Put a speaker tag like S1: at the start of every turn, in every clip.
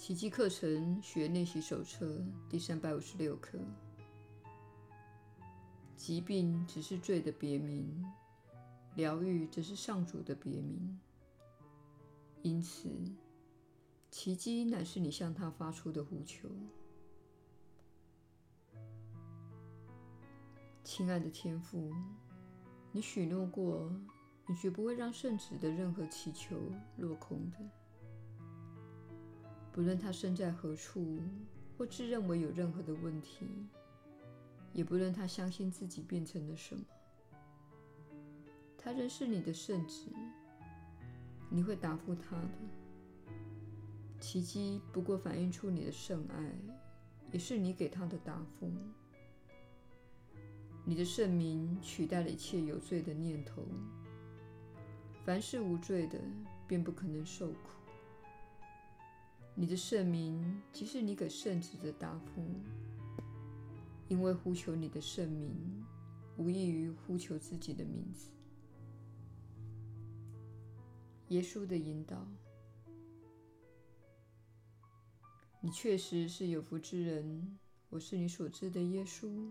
S1: 奇迹课程学练习手册第三百五十六课：疾病只是罪的别名，疗愈则是上主的别名。因此，奇迹乃是你向他发出的呼求。亲爱的天父，你许诺过，你绝不会让圣子的任何祈求落空的。不论他身在何处，或自认为有任何的问题，也不论他相信自己变成了什么，他仍是你的圣子。你会答复他的。奇迹不过反映出你的圣爱，也是你给他的答复。你的圣名取代了一切有罪的念头。凡是无罪的，便不可能受苦。你的圣名即是你给圣子的答复，因为呼求你的圣名，无异于呼求自己的名字。耶稣的引导，你确实是有福之人。我是你所知的耶稣。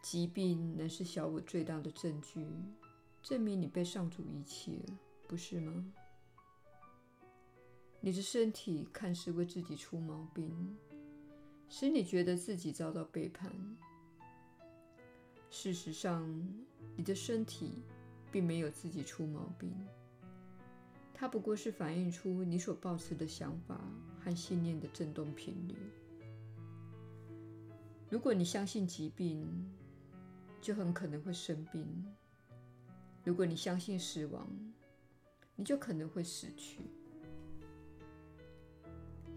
S1: 疾病乃是小我最大的证据，证明你被上主遗弃了，不是吗？你的身体看似为自己出毛病，使你觉得自己遭到背叛。事实上，你的身体并没有自己出毛病，它不过是反映出你所抱持的想法和信念的振动频率。如果你相信疾病，就很可能会生病；如果你相信死亡，你就可能会死去。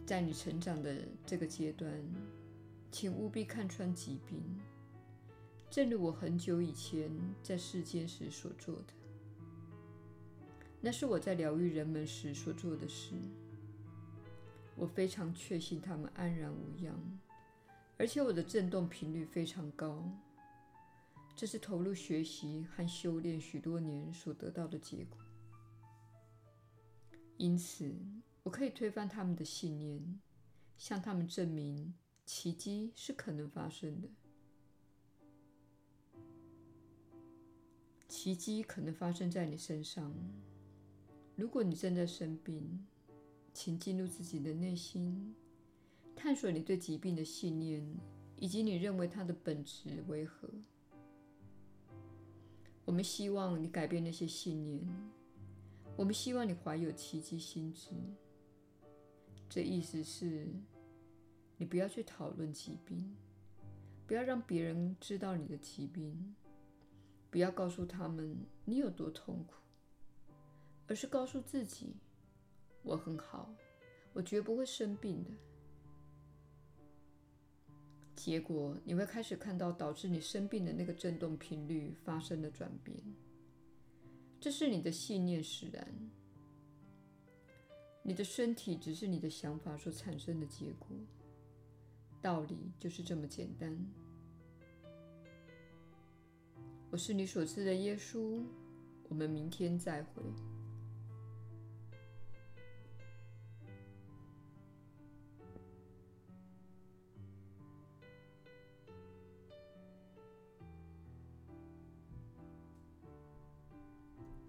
S1: 在你成长的这个阶段，请务必看穿疾病，正如我很久以前在世间时所做的。那是我在疗愈人们时所做的事。我非常确信他们安然无恙，而且我的振动频率非常高。这是投入学习和修炼许多年所得到的结果。因此，我可以推翻他们的信念，向他们证明奇迹是可能发生的。奇迹可能发生在你身上。如果你正在生病，请进入自己的内心，探索你对疾病的信念，以及你认为它的本质为何。我们希望你改变那些信念。我们希望你怀有奇迹心志。这意思是，你不要去讨论疾病，不要让别人知道你的疾病，不要告诉他们你有多痛苦，而是告诉自己：我很好，我绝不会生病的。结果，你会开始看到导致你生病的那个振动频率发生了转变。这是你的信念使然。你的身体只是你的想法所产生的结果，道理就是这么简单。我是你所知的耶稣，我们明天再会。